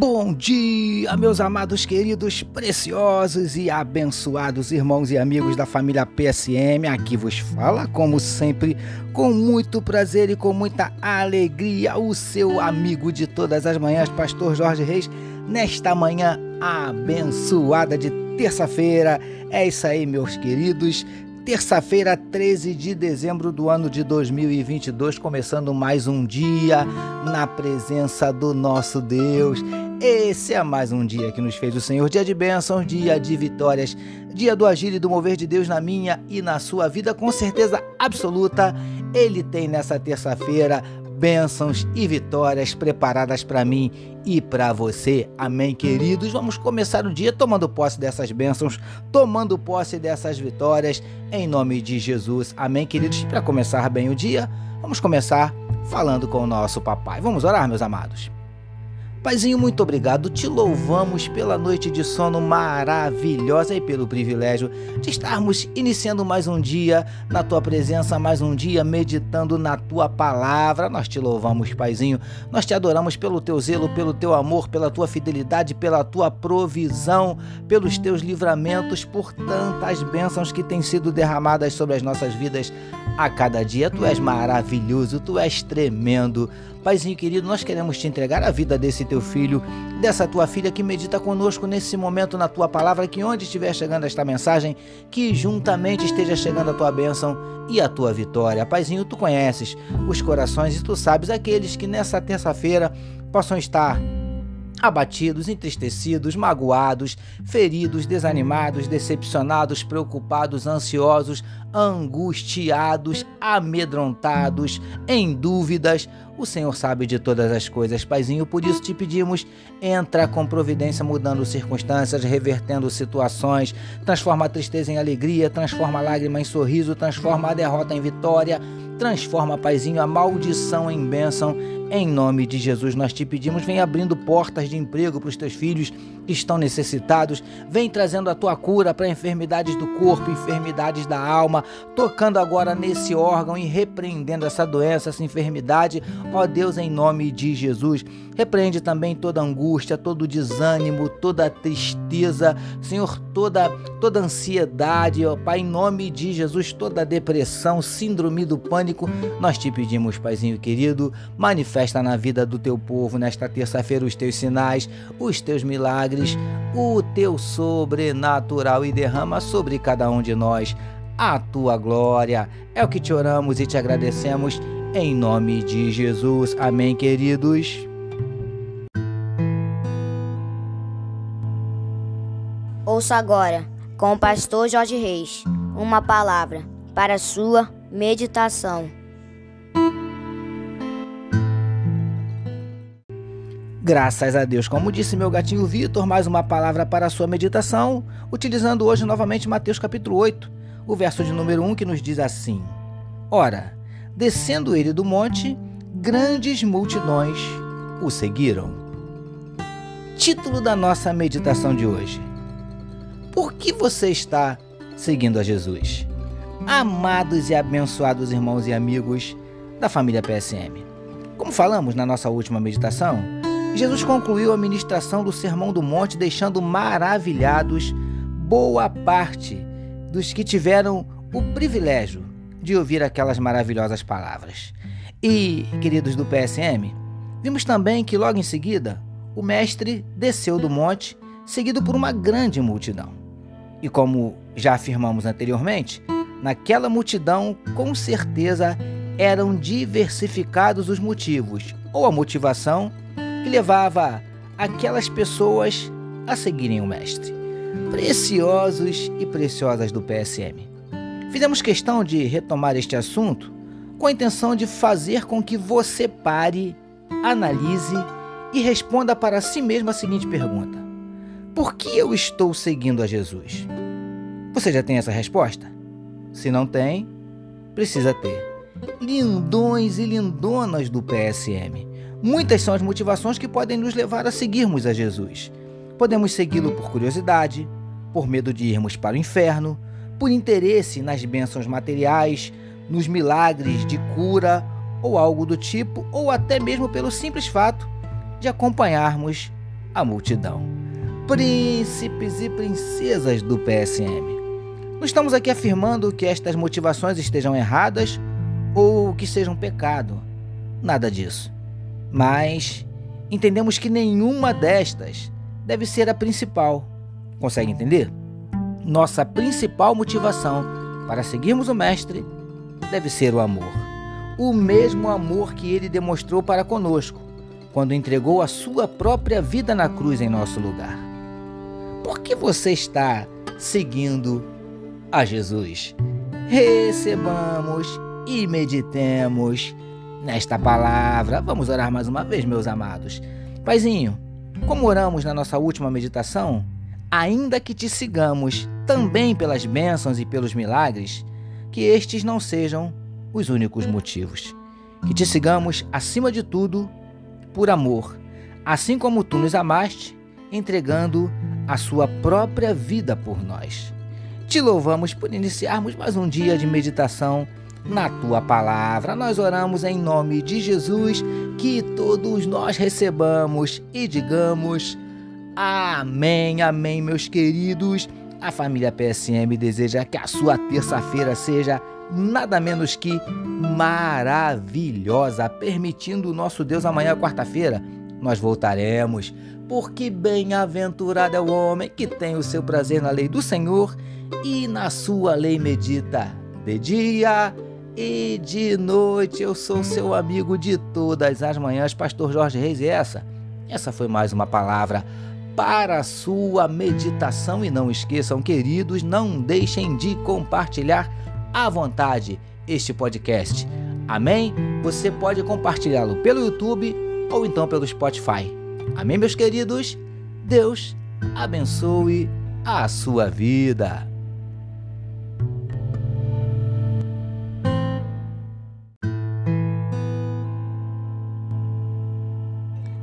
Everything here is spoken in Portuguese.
Bom dia, meus amados, queridos, preciosos e abençoados irmãos e amigos da família PSM. Aqui vos fala, como sempre, com muito prazer e com muita alegria, o seu amigo de todas as manhãs, Pastor Jorge Reis, nesta manhã abençoada de terça-feira. É isso aí, meus queridos terça-feira, 13 de dezembro do ano de 2022, começando mais um dia na presença do nosso Deus. Esse é mais um dia que nos fez o Senhor, dia de bênçãos, dia de vitórias, dia do agir e do mover de Deus na minha e na sua vida, com certeza absoluta. Ele tem nessa terça-feira bênçãos e vitórias preparadas para mim e para você. Amém, queridos? Vamos começar o dia tomando posse dessas bênçãos, tomando posse dessas vitórias, em nome de Jesus. Amém, queridos? Para começar bem o dia, vamos começar falando com o nosso papai. Vamos orar, meus amados. Paizinho, muito obrigado. Te louvamos pela noite de sono maravilhosa e pelo privilégio de estarmos iniciando mais um dia na tua presença, mais um dia meditando na tua palavra. Nós te louvamos, Paizinho. Nós te adoramos pelo teu zelo, pelo teu amor, pela tua fidelidade, pela tua provisão, pelos teus livramentos, por tantas bênçãos que têm sido derramadas sobre as nossas vidas a cada dia. Tu és maravilhoso, tu és tremendo. Paizinho querido, nós queremos te entregar a vida desse teu filho, dessa tua filha que medita conosco nesse momento na tua palavra, que onde estiver chegando esta mensagem, que juntamente esteja chegando a tua bênção e a tua vitória. Paizinho, tu conheces os corações e tu sabes aqueles que nessa terça-feira possam estar abatidos, entristecidos, magoados, feridos, desanimados, decepcionados, preocupados, ansiosos, angustiados, amedrontados, em dúvidas. O Senhor sabe de todas as coisas, Paizinho, por isso te pedimos, entra com providência, mudando circunstâncias, revertendo situações, transforma a tristeza em alegria, transforma a lágrima em sorriso, transforma a derrota em vitória, transforma, Paizinho, a maldição em bênção em nome de Jesus, nós te pedimos, vem abrindo portas de emprego para os teus filhos que estão necessitados, vem trazendo a tua cura para enfermidades do corpo, enfermidades da alma, tocando agora nesse órgão e repreendendo essa doença, essa enfermidade, ó Deus, em nome de Jesus. Repreende também toda angústia, todo desânimo, toda tristeza, Senhor, toda toda ansiedade, ó Pai, em nome de Jesus, toda depressão, síndrome do pânico, nós te pedimos, Paizinho querido, manifesta manifesta na vida do teu povo nesta terça-feira os teus sinais, os teus milagres, o teu sobrenatural e derrama sobre cada um de nós a tua glória. É o que te oramos e te agradecemos em nome de Jesus. Amém, queridos. Ouça agora, com o pastor Jorge Reis, uma palavra para sua meditação. Graças a Deus. Como disse meu gatinho Vitor, mais uma palavra para a sua meditação, utilizando hoje novamente Mateus capítulo 8, o verso de número 1 que nos diz assim: Ora, descendo ele do monte, grandes multidões o seguiram. Título da nossa meditação de hoje: Por que você está seguindo a Jesus? Amados e abençoados irmãos e amigos da família PSM. Como falamos na nossa última meditação, Jesus concluiu a ministração do Sermão do Monte, deixando maravilhados boa parte dos que tiveram o privilégio de ouvir aquelas maravilhosas palavras. E, queridos do PSM, vimos também que logo em seguida o Mestre desceu do monte, seguido por uma grande multidão. E como já afirmamos anteriormente, naquela multidão, com certeza, eram diversificados os motivos, ou a motivação que levava aquelas pessoas a seguirem o Mestre. Preciosos e preciosas do PSM. Fizemos questão de retomar este assunto com a intenção de fazer com que você pare, analise e responda para si mesmo a seguinte pergunta: Por que eu estou seguindo a Jesus? Você já tem essa resposta? Se não tem, precisa ter. Lindões e lindonas do PSM. Muitas são as motivações que podem nos levar a seguirmos a Jesus. Podemos segui-lo por curiosidade, por medo de irmos para o inferno, por interesse nas bênçãos materiais, nos milagres de cura ou algo do tipo, ou até mesmo pelo simples fato de acompanharmos a multidão. Príncipes e princesas do PSM. Não estamos aqui afirmando que estas motivações estejam erradas ou que sejam pecado. Nada disso. Mas entendemos que nenhuma destas deve ser a principal. Consegue entender? Nossa principal motivação para seguirmos o Mestre deve ser o amor. O mesmo amor que ele demonstrou para conosco, quando entregou a sua própria vida na cruz em nosso lugar. Por que você está seguindo a Jesus? Recebamos e meditemos nesta palavra. Vamos orar mais uma vez, meus amados. Paizinho, como oramos na nossa última meditação, ainda que te sigamos também pelas bênçãos e pelos milagres, que estes não sejam os únicos motivos. Que te sigamos, acima de tudo, por amor, assim como tu nos amaste, entregando a sua própria vida por nós. Te louvamos por iniciarmos mais um dia de meditação na tua palavra. Nós oramos em nome de Jesus, que todos nós recebamos e digamos amém, amém, meus queridos. A família PSM deseja que a sua terça-feira seja nada menos que maravilhosa, permitindo o nosso Deus amanhã, quarta-feira, nós voltaremos, porque bem-aventurado é o homem que tem o seu prazer na lei do Senhor e na sua lei medita de dia e de noite. Eu sou seu amigo de todas as manhãs, Pastor Jorge Reis, e essa, essa foi mais uma palavra para a sua meditação. E não esqueçam, queridos, não deixem de compartilhar à vontade este podcast. Amém? Você pode compartilhá-lo pelo YouTube ou então pelo Spotify. Amém, meus queridos? Deus abençoe a sua vida.